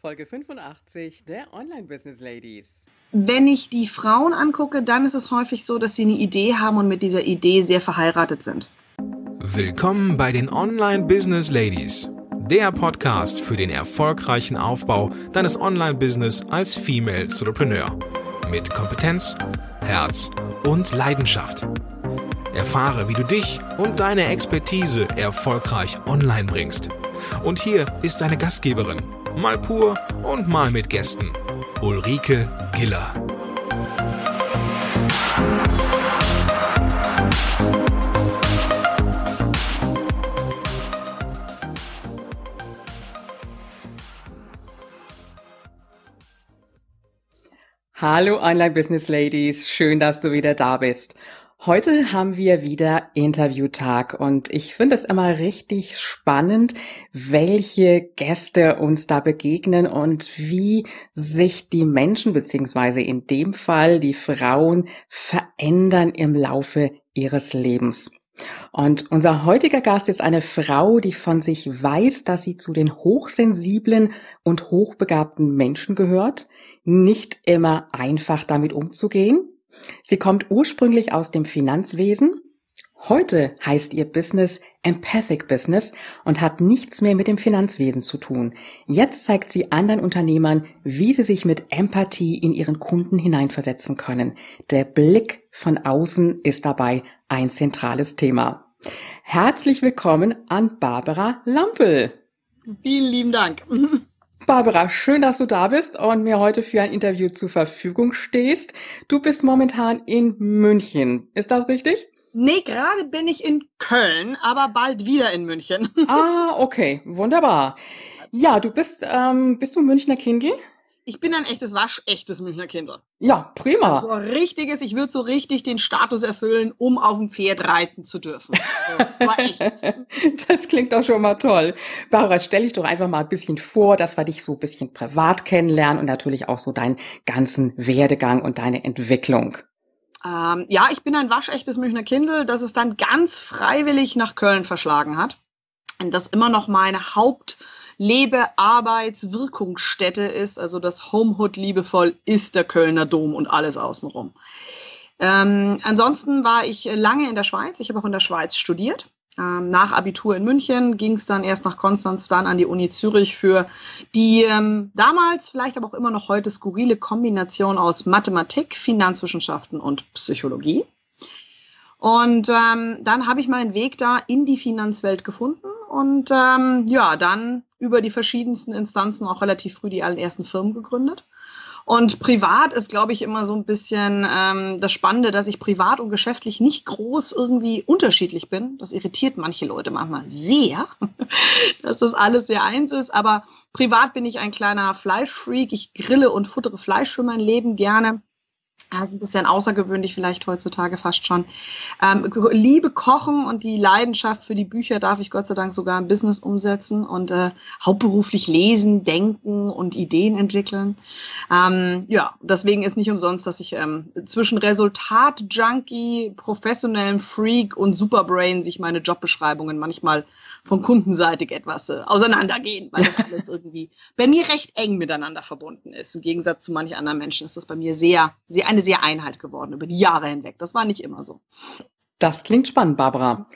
Folge 85 der Online Business Ladies. Wenn ich die Frauen angucke, dann ist es häufig so, dass sie eine Idee haben und mit dieser Idee sehr verheiratet sind. Willkommen bei den Online Business Ladies, der Podcast für den erfolgreichen Aufbau deines Online-Business als Female Entrepreneur. Mit Kompetenz, Herz und Leidenschaft. Erfahre, wie du dich und deine Expertise erfolgreich online bringst. Und hier ist deine Gastgeberin, mal pur und mal mit Gästen. Ulrike Giller. Hallo Online Business Ladies, schön, dass du wieder da bist. Heute haben wir wieder Interviewtag und ich finde es immer richtig spannend, welche Gäste uns da begegnen und wie sich die Menschen beziehungsweise in dem Fall die Frauen verändern im Laufe ihres Lebens. Und unser heutiger Gast ist eine Frau, die von sich weiß, dass sie zu den hochsensiblen und hochbegabten Menschen gehört, nicht immer einfach damit umzugehen Sie kommt ursprünglich aus dem Finanzwesen. Heute heißt ihr Business Empathic Business und hat nichts mehr mit dem Finanzwesen zu tun. Jetzt zeigt sie anderen Unternehmern, wie sie sich mit Empathie in ihren Kunden hineinversetzen können. Der Blick von außen ist dabei ein zentrales Thema. Herzlich willkommen an Barbara Lampel. Vielen lieben Dank. Barbara, schön, dass du da bist und mir heute für ein Interview zur Verfügung stehst. Du bist momentan in München. Ist das richtig? Nee, gerade bin ich in Köln, aber bald wieder in München. Ah, okay, wunderbar. Ja, du bist, ähm, bist du Münchner Kindl? Ich bin ein echtes, waschechtes Münchner Kind. Ja, prima. So richtiges, ich würde so richtig den Status erfüllen, um auf dem Pferd reiten zu dürfen. Also, das war echt. das klingt doch schon mal toll. Barbara, stell dich doch einfach mal ein bisschen vor, dass wir dich so ein bisschen privat kennenlernen und natürlich auch so deinen ganzen Werdegang und deine Entwicklung. Ähm, ja, ich bin ein waschechtes Münchner Kindle, das es dann ganz freiwillig nach Köln verschlagen hat. Und das immer noch meine Haupt- Lebe, Arbeits, Wirkungsstätte ist, also das Homehood liebevoll ist der Kölner Dom und alles außenrum. Ähm, ansonsten war ich lange in der Schweiz. Ich habe auch in der Schweiz studiert. Ähm, nach Abitur in München ging es dann erst nach Konstanz, dann an die Uni Zürich für die ähm, damals, vielleicht aber auch immer noch heute skurrile Kombination aus Mathematik, Finanzwissenschaften und Psychologie. Und ähm, dann habe ich meinen Weg da in die Finanzwelt gefunden und ähm, ja, dann über die verschiedensten Instanzen auch relativ früh die allerersten Firmen gegründet. Und privat ist, glaube ich, immer so ein bisschen ähm, das Spannende, dass ich privat und geschäftlich nicht groß irgendwie unterschiedlich bin. Das irritiert manche Leute manchmal sehr, dass das alles sehr eins ist. Aber privat bin ich ein kleiner Fleischfreak. Ich grille und futtere Fleisch für mein Leben gerne. Also ein bisschen außergewöhnlich vielleicht heutzutage fast schon. Ähm, liebe Kochen und die Leidenschaft für die Bücher darf ich Gott sei Dank sogar im Business umsetzen und äh, hauptberuflich lesen, denken und Ideen entwickeln. Ähm, ja, deswegen ist nicht umsonst, dass ich ähm, zwischen Resultat-Junkie, professionellem Freak und Superbrain sich meine Jobbeschreibungen manchmal von kundenseitig etwas äh, auseinandergehen, weil das alles irgendwie bei mir recht eng miteinander verbunden ist. Im Gegensatz zu manchen anderen Menschen ist das bei mir sehr, sehr eine sehr Einheit geworden über die Jahre hinweg. Das war nicht immer so. Das klingt spannend, Barbara.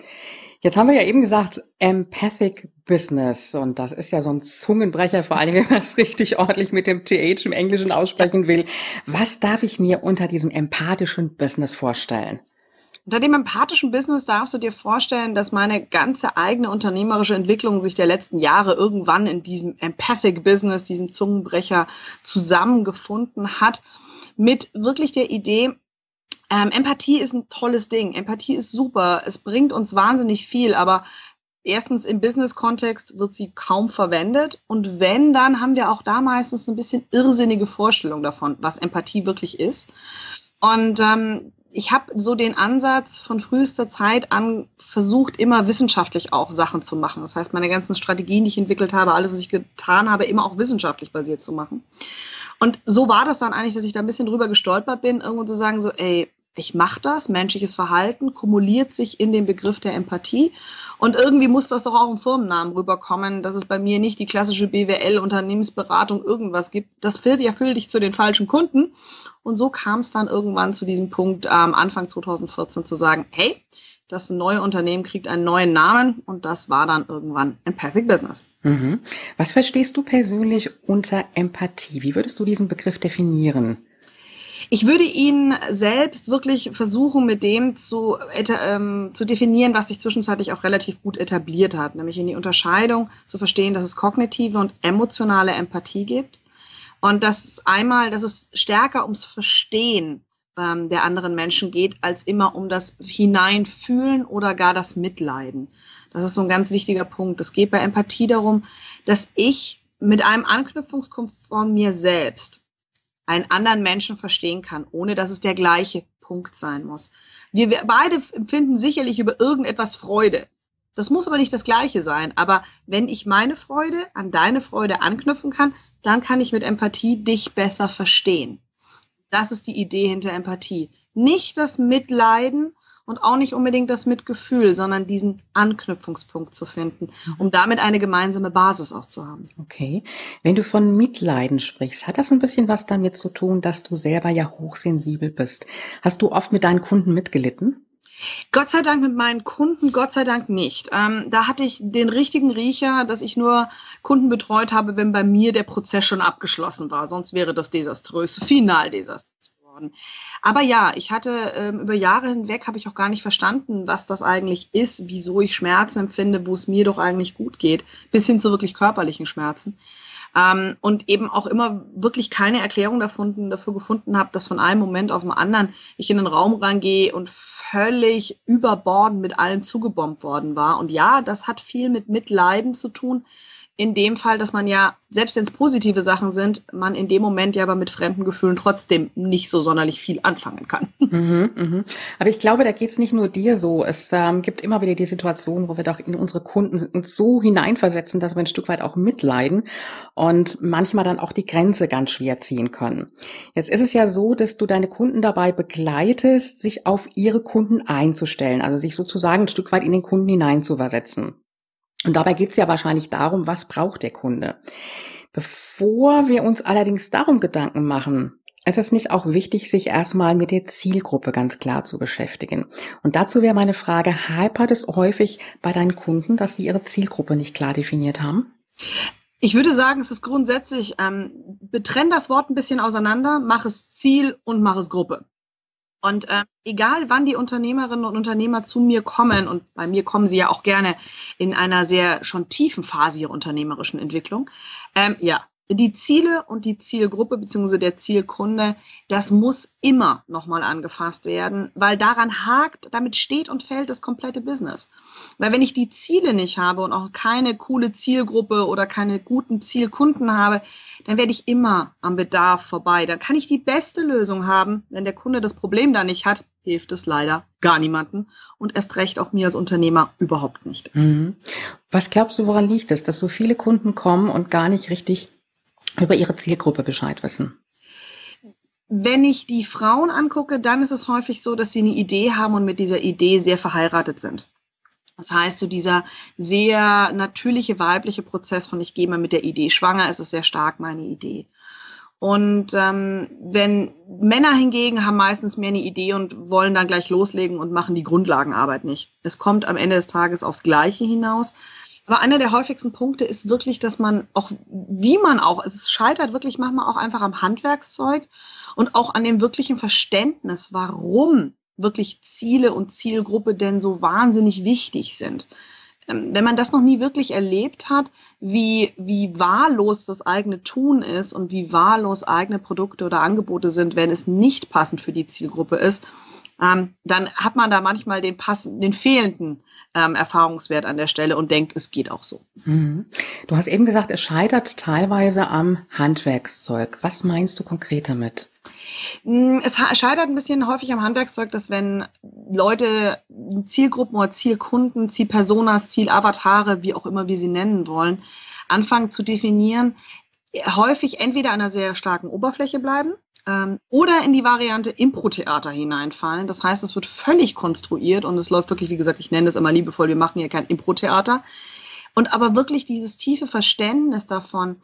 Jetzt haben wir ja eben gesagt, Empathic Business. Und das ist ja so ein Zungenbrecher, vor allem wenn man es richtig ordentlich mit dem TH im Englischen aussprechen will. Was darf ich mir unter diesem empathischen Business vorstellen? Unter dem empathischen Business darfst du dir vorstellen, dass meine ganze eigene unternehmerische Entwicklung sich der letzten Jahre irgendwann in diesem Empathic Business, diesen Zungenbrecher zusammengefunden hat mit wirklich der Idee, ähm, Empathie ist ein tolles Ding. Empathie ist super. Es bringt uns wahnsinnig viel, aber erstens im Business-Kontext wird sie kaum verwendet. Und wenn, dann haben wir auch da meistens ein bisschen irrsinnige Vorstellung davon, was Empathie wirklich ist. Und ähm, ich habe so den Ansatz von frühester Zeit an versucht, immer wissenschaftlich auch Sachen zu machen. Das heißt, meine ganzen Strategien, die ich entwickelt habe, alles, was ich getan habe, immer auch wissenschaftlich basiert zu machen. Und so war das dann eigentlich, dass ich da ein bisschen drüber gestolpert bin, irgendwo zu sagen, so, ey, ich mache das, menschliches Verhalten kumuliert sich in den Begriff der Empathie. Und irgendwie muss das doch auch im Firmennamen rüberkommen, dass es bei mir nicht die klassische BWL, Unternehmensberatung, irgendwas gibt. Das führt ja füll dich zu den falschen Kunden. Und so kam es dann irgendwann zu diesem Punkt, ähm, Anfang 2014 zu sagen, hey, das neue Unternehmen kriegt einen neuen Namen und das war dann irgendwann Empathic Business. Mhm. Was verstehst du persönlich unter Empathie? Wie würdest du diesen Begriff definieren? Ich würde ihn selbst wirklich versuchen, mit dem zu, ähm, zu definieren, was sich zwischenzeitlich auch relativ gut etabliert hat, nämlich in die Unterscheidung zu verstehen, dass es kognitive und emotionale Empathie gibt. Und dass einmal, dass es stärker ums Verstehen ähm, der anderen Menschen geht, als immer um das Hineinfühlen oder gar das Mitleiden. Das ist so ein ganz wichtiger Punkt. Es geht bei Empathie darum, dass ich mit einem Anknüpfungspunkt von mir selbst einen anderen Menschen verstehen kann, ohne dass es der gleiche Punkt sein muss. Wir beide empfinden sicherlich über irgendetwas Freude. Das muss aber nicht das gleiche sein. Aber wenn ich meine Freude an deine Freude anknüpfen kann, dann kann ich mit Empathie dich besser verstehen. Das ist die Idee hinter Empathie. Nicht das Mitleiden und auch nicht unbedingt das Mitgefühl, sondern diesen Anknüpfungspunkt zu finden, mhm. um damit eine gemeinsame Basis auch zu haben. Okay. Wenn du von Mitleiden sprichst, hat das ein bisschen was damit zu tun, dass du selber ja hochsensibel bist? Hast du oft mit deinen Kunden mitgelitten? Gott sei Dank mit meinen Kunden, Gott sei Dank nicht. Ähm, da hatte ich den richtigen Riecher, dass ich nur Kunden betreut habe, wenn bei mir der Prozess schon abgeschlossen war. Sonst wäre das desaströs, final desaströs worden. Aber ja, ich hatte ähm, über Jahre hinweg habe ich auch gar nicht verstanden, was das eigentlich ist, wieso ich Schmerzen empfinde, wo es mir doch eigentlich gut geht, bis hin zu wirklich körperlichen Schmerzen. Ähm, und eben auch immer wirklich keine Erklärung davon, dafür gefunden habe, dass von einem Moment auf den anderen ich in den Raum reingehe und völlig überbordend mit allem zugebombt worden war. Und ja, das hat viel mit Mitleiden zu tun, in dem Fall, dass man ja, selbst wenn es positive Sachen sind, man in dem Moment ja aber mit fremden Gefühlen trotzdem nicht so sonderlich viel anfangen kann. Mhm, mhm. Aber ich glaube, da geht es nicht nur dir so. Es ähm, gibt immer wieder die Situation, wo wir doch in unsere Kunden uns so hineinversetzen, dass wir ein Stück weit auch mitleiden und manchmal dann auch die Grenze ganz schwer ziehen können. Jetzt ist es ja so, dass du deine Kunden dabei begleitest, sich auf ihre Kunden einzustellen, also sich sozusagen ein Stück weit in den Kunden hineinzuversetzen. Und dabei geht es ja wahrscheinlich darum, was braucht der Kunde. Bevor wir uns allerdings darum Gedanken machen, ist es nicht auch wichtig, sich erstmal mit der Zielgruppe ganz klar zu beschäftigen. Und dazu wäre meine Frage, hypert es häufig bei deinen Kunden, dass sie ihre Zielgruppe nicht klar definiert haben? Ich würde sagen, es ist grundsätzlich, ähm, betrenn das Wort ein bisschen auseinander, mach es Ziel und mach es Gruppe. Und äh, egal, wann die Unternehmerinnen und Unternehmer zu mir kommen, und bei mir kommen sie ja auch gerne in einer sehr schon tiefen Phase ihrer unternehmerischen Entwicklung, ähm, ja, die Ziele und die Zielgruppe bzw. der Zielkunde, das muss immer nochmal angefasst werden, weil daran hakt, damit steht und fällt das komplette Business. Weil wenn ich die Ziele nicht habe und auch keine coole Zielgruppe oder keine guten Zielkunden habe, dann werde ich immer am Bedarf vorbei. Dann kann ich die beste Lösung haben. Wenn der Kunde das Problem da nicht hat, hilft es leider gar niemanden und erst recht auch mir als Unternehmer überhaupt nicht. Mhm. Was glaubst du, woran liegt es, dass so viele Kunden kommen und gar nicht richtig über ihre Zielgruppe Bescheid wissen? Wenn ich die Frauen angucke, dann ist es häufig so, dass sie eine Idee haben und mit dieser Idee sehr verheiratet sind. Das heißt, so dieser sehr natürliche weibliche Prozess von ich gehe mal mit der Idee schwanger, ist es sehr stark meine Idee. Und ähm, wenn Männer hingegen haben meistens mehr eine Idee und wollen dann gleich loslegen und machen die Grundlagenarbeit nicht. Es kommt am Ende des Tages aufs Gleiche hinaus. Aber einer der häufigsten Punkte ist wirklich, dass man auch, wie man auch, es scheitert wirklich manchmal auch einfach am Handwerkszeug und auch an dem wirklichen Verständnis, warum wirklich Ziele und Zielgruppe denn so wahnsinnig wichtig sind. Ähm, wenn man das noch nie wirklich erlebt hat, wie, wie wahllos das eigene Tun ist und wie wahllos eigene Produkte oder Angebote sind, wenn es nicht passend für die Zielgruppe ist, ähm, dann hat man da manchmal den passenden, den fehlenden ähm, Erfahrungswert an der Stelle und denkt, es geht auch so. Mhm. Du hast eben gesagt, es scheitert teilweise am Handwerkszeug. Was meinst du konkret damit? Mm, es scheitert ein bisschen häufig am Handwerkszeug, dass wenn Leute Zielgruppen oder Zielkunden, Zielpersonas, Zielavatare, wie auch immer wir sie nennen wollen, anfangen zu definieren, häufig entweder an einer sehr starken Oberfläche bleiben ähm, oder in die Variante Impro-Theater hineinfallen. Das heißt, es wird völlig konstruiert und es läuft wirklich, wie gesagt, ich nenne es immer liebevoll, wir machen hier kein Impro-Theater. Und aber wirklich dieses tiefe Verständnis davon,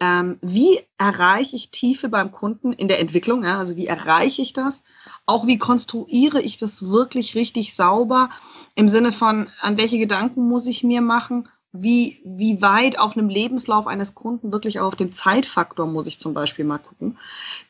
ähm, wie erreiche ich Tiefe beim Kunden in der Entwicklung? Ja? Also wie erreiche ich das? Auch wie konstruiere ich das wirklich richtig sauber im Sinne von, an welche Gedanken muss ich mir machen? Wie, wie weit auf einem Lebenslauf eines Kunden wirklich auch auf dem Zeitfaktor muss ich zum Beispiel mal gucken.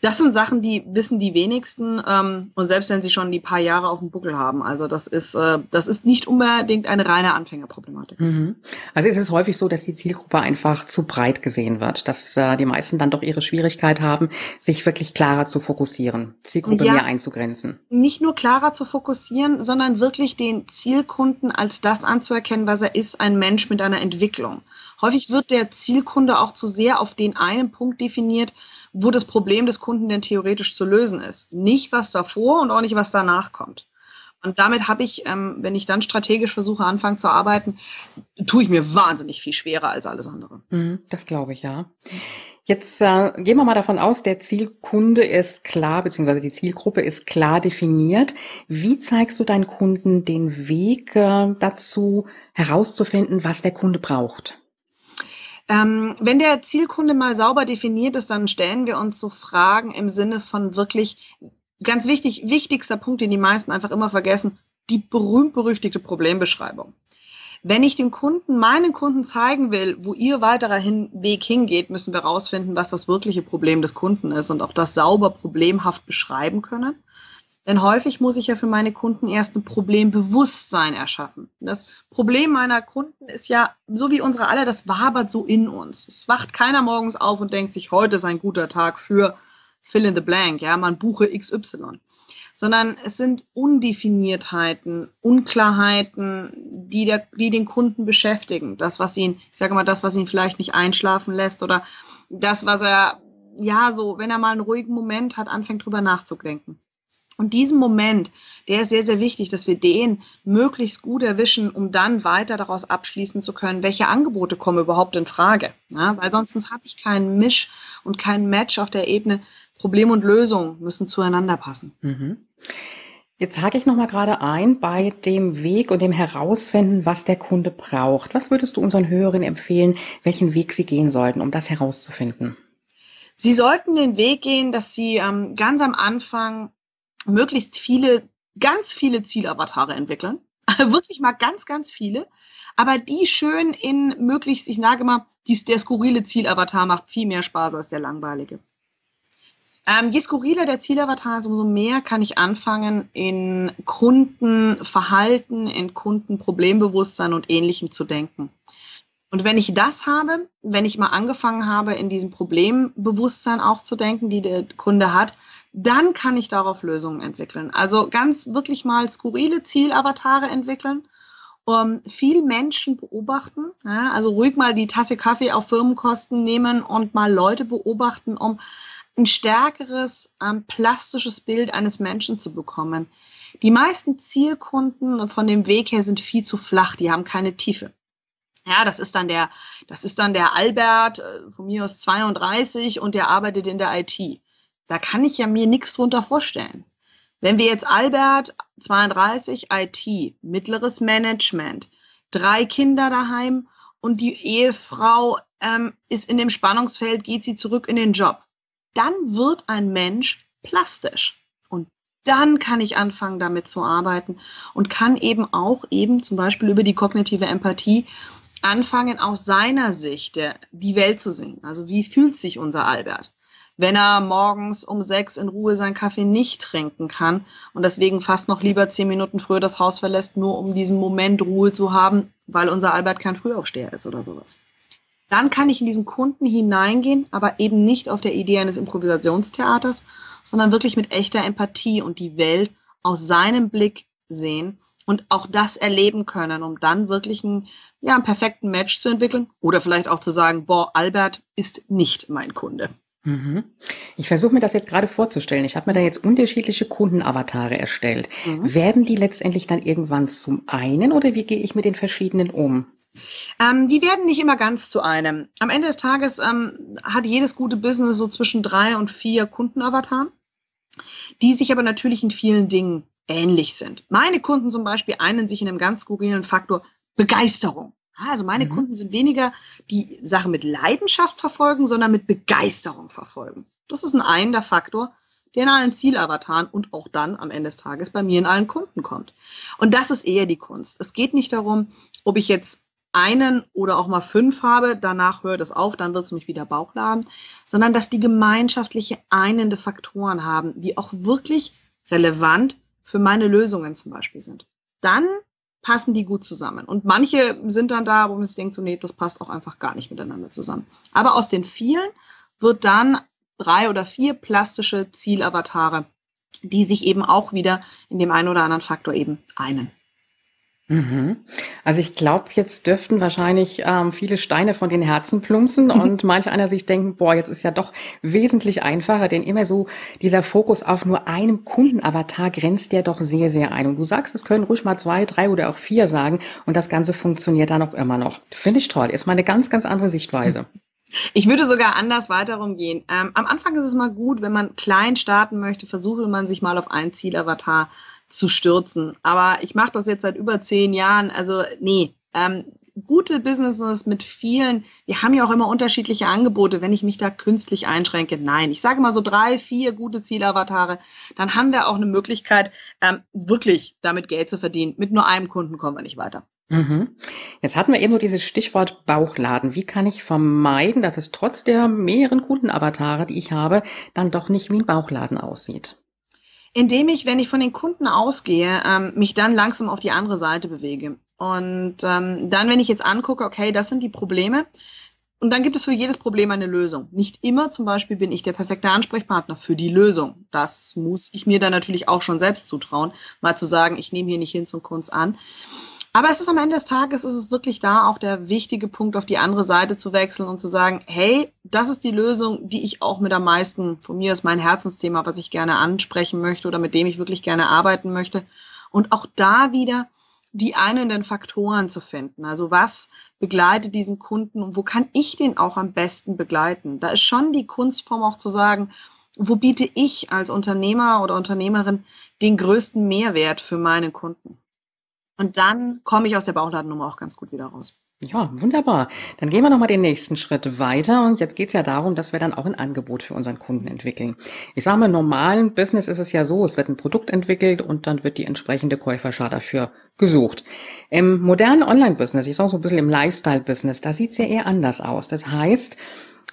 Das sind Sachen, die wissen die wenigsten ähm, und selbst wenn sie schon die paar Jahre auf dem Buckel haben. Also das ist, äh, das ist nicht unbedingt eine reine Anfängerproblematik. Mhm. Also ist es häufig so, dass die Zielgruppe einfach zu breit gesehen wird, dass äh, die meisten dann doch ihre Schwierigkeit haben, sich wirklich klarer zu fokussieren, Zielgruppe ja, mehr einzugrenzen. Nicht nur klarer zu fokussieren, sondern wirklich den Zielkunden als das anzuerkennen, was er ist, ein Mensch mit einer seiner Entwicklung. Häufig wird der Zielkunde auch zu sehr auf den einen Punkt definiert, wo das Problem des Kunden denn theoretisch zu lösen ist. Nicht was davor und auch nicht was danach kommt. Und damit habe ich, ähm, wenn ich dann strategisch versuche, anfangen zu arbeiten, tue ich mir wahnsinnig viel schwerer als alles andere. Mhm, das glaube ich, ja. Jetzt äh, gehen wir mal davon aus, der Zielkunde ist klar, beziehungsweise die Zielgruppe ist klar definiert. Wie zeigst du deinen Kunden den Weg äh, dazu, herauszufinden, was der Kunde braucht? Ähm, wenn der Zielkunde mal sauber definiert ist, dann stellen wir uns so Fragen im Sinne von wirklich ganz wichtig, wichtigster Punkt, den die meisten einfach immer vergessen, die berühmt-berüchtigte Problembeschreibung. Wenn ich dem Kunden, meinen Kunden zeigen will, wo ihr weiterer hin, Weg hingeht, müssen wir herausfinden, was das wirkliche Problem des Kunden ist und auch das sauber problemhaft beschreiben können. Denn häufig muss ich ja für meine Kunden erst ein Problembewusstsein erschaffen. Das Problem meiner Kunden ist ja, so wie unsere alle, das wabert so in uns. Es wacht keiner morgens auf und denkt sich, heute ist ein guter Tag für fill in the blank, ja, man buche XY sondern es sind Undefiniertheiten, Unklarheiten, die, der, die den Kunden beschäftigen. Das, was ihn, ich sage mal, das, was ihn vielleicht nicht einschlafen lässt oder das, was er, ja, so, wenn er mal einen ruhigen Moment hat, anfängt drüber nachzudenken. Und diesen Moment, der ist sehr, sehr wichtig, dass wir den möglichst gut erwischen, um dann weiter daraus abschließen zu können, welche Angebote kommen überhaupt in Frage. Ja, weil sonst habe ich keinen Misch und kein Match auf der Ebene, Problem und Lösung müssen zueinander passen. Mhm. Jetzt hake ich noch mal gerade ein bei dem Weg und dem Herausfinden, was der Kunde braucht. Was würdest du unseren Hörern empfehlen, welchen Weg sie gehen sollten, um das herauszufinden? Sie sollten den Weg gehen, dass Sie ähm, ganz am Anfang möglichst viele, ganz viele Zielavatare entwickeln. Wirklich mal ganz, ganz viele. Aber die schön in möglichst, ich nage mal, die, der skurrile Zielavatar macht viel mehr Spaß als der langweilige. Ähm, je skurriler der Zielavatar ist, umso mehr kann ich anfangen, in Kundenverhalten, in Kundenproblembewusstsein und Ähnlichem zu denken. Und wenn ich das habe, wenn ich mal angefangen habe, in diesem Problembewusstsein auch zu denken, die der Kunde hat, dann kann ich darauf Lösungen entwickeln. Also ganz wirklich mal skurrile Zielavatare entwickeln, um viel Menschen beobachten, ja, also ruhig mal die Tasse Kaffee auf Firmenkosten nehmen und mal Leute beobachten, um ein stärkeres ähm, plastisches Bild eines Menschen zu bekommen. Die meisten Zielkunden von dem Weg her sind viel zu flach, die haben keine Tiefe. Ja, das ist dann der, das ist dann der Albert, äh, von mir aus 32 und der arbeitet in der IT. Da kann ich ja mir nichts drunter vorstellen. Wenn wir jetzt Albert, 32, IT, mittleres Management, drei Kinder daheim und die Ehefrau ähm, ist in dem Spannungsfeld, geht sie zurück in den Job dann wird ein Mensch plastisch. Und dann kann ich anfangen, damit zu arbeiten und kann eben auch eben zum Beispiel über die kognitive Empathie anfangen, aus seiner Sicht der, die Welt zu sehen. Also wie fühlt sich unser Albert? Wenn er morgens um sechs in Ruhe seinen Kaffee nicht trinken kann und deswegen fast noch lieber zehn Minuten früher das Haus verlässt, nur um diesen Moment Ruhe zu haben, weil unser Albert kein Frühaufsteher ist oder sowas dann kann ich in diesen Kunden hineingehen, aber eben nicht auf der Idee eines Improvisationstheaters, sondern wirklich mit echter Empathie und die Welt aus seinem Blick sehen und auch das erleben können, um dann wirklich einen, ja, einen perfekten Match zu entwickeln oder vielleicht auch zu sagen, boah, Albert ist nicht mein Kunde. Mhm. Ich versuche mir das jetzt gerade vorzustellen. Ich habe mir da jetzt unterschiedliche Kundenavatare erstellt. Mhm. Werden die letztendlich dann irgendwann zum einen oder wie gehe ich mit den verschiedenen um? Ähm, die werden nicht immer ganz zu einem. Am Ende des Tages ähm, hat jedes gute Business so zwischen drei und vier Kundenavataren, die sich aber natürlich in vielen Dingen ähnlich sind. Meine Kunden zum Beispiel einen sich in einem ganz skurrilen Faktor Begeisterung. Also meine mhm. Kunden sind weniger die Sache mit Leidenschaft verfolgen, sondern mit Begeisterung verfolgen. Das ist ein einender Faktor, der in allen Zielavataren und auch dann am Ende des Tages bei mir in allen Kunden kommt. Und das ist eher die Kunst. Es geht nicht darum, ob ich jetzt einen oder auch mal fünf habe, danach hört es auf, dann wird es mich wieder Bauchladen, sondern dass die gemeinschaftliche einende Faktoren haben, die auch wirklich relevant für meine Lösungen zum Beispiel sind. Dann passen die gut zusammen. Und manche sind dann da, wo man sich denkt, so, nee, das passt auch einfach gar nicht miteinander zusammen. Aber aus den vielen wird dann drei oder vier plastische Zielavatare, die sich eben auch wieder in dem einen oder anderen Faktor eben einen. Mhm. Also ich glaube, jetzt dürften wahrscheinlich ähm, viele Steine von den Herzen plumpsen mhm. und manch einer sich denken, boah, jetzt ist ja doch wesentlich einfacher, denn immer so dieser Fokus auf nur einem Kundenavatar grenzt ja doch sehr, sehr ein. Und du sagst, es können ruhig mal zwei, drei oder auch vier sagen und das Ganze funktioniert dann auch immer noch. Finde ich toll. Ist mal eine ganz, ganz andere Sichtweise. Ich würde sogar anders weiter rumgehen. Ähm, am Anfang ist es mal gut, wenn man klein starten möchte, versuche man sich mal auf einen Zielavatar zu stürzen. Aber ich mache das jetzt seit über zehn Jahren. Also nee, ähm, gute Businesses mit vielen, wir haben ja auch immer unterschiedliche Angebote, wenn ich mich da künstlich einschränke. Nein, ich sage mal so drei, vier gute Zielavatare, dann haben wir auch eine Möglichkeit, ähm, wirklich damit Geld zu verdienen. Mit nur einem Kunden kommen wir nicht weiter. Mhm. Jetzt hatten wir eben nur dieses Stichwort Bauchladen. Wie kann ich vermeiden, dass es trotz der mehreren Kundenavatare, die ich habe, dann doch nicht wie ein Bauchladen aussieht? Indem ich, wenn ich von den Kunden ausgehe, ähm, mich dann langsam auf die andere Seite bewege. Und ähm, dann, wenn ich jetzt angucke, okay, das sind die Probleme, und dann gibt es für jedes Problem eine Lösung. Nicht immer zum Beispiel bin ich der perfekte Ansprechpartner für die Lösung. Das muss ich mir dann natürlich auch schon selbst zutrauen, mal zu sagen, ich nehme hier nicht hin zum Kunst an. Aber es ist am Ende des Tages, ist es wirklich da auch der wichtige Punkt, auf die andere Seite zu wechseln und zu sagen, hey, das ist die Lösung, die ich auch mit am meisten, von mir ist mein Herzensthema, was ich gerne ansprechen möchte oder mit dem ich wirklich gerne arbeiten möchte. Und auch da wieder die einenden Faktoren zu finden. Also was begleitet diesen Kunden und wo kann ich den auch am besten begleiten? Da ist schon die Kunstform auch zu sagen, wo biete ich als Unternehmer oder Unternehmerin den größten Mehrwert für meine Kunden? Und dann komme ich aus der Bauchladennummer auch ganz gut wieder raus. Ja, wunderbar. Dann gehen wir nochmal den nächsten Schritt weiter. Und jetzt geht es ja darum, dass wir dann auch ein Angebot für unseren Kunden entwickeln. Ich sage mal, im normalen Business ist es ja so, es wird ein Produkt entwickelt und dann wird die entsprechende Käuferschar dafür gesucht. Im modernen Online-Business, ich sage so ein bisschen im Lifestyle-Business, da sieht es ja eher anders aus. Das heißt,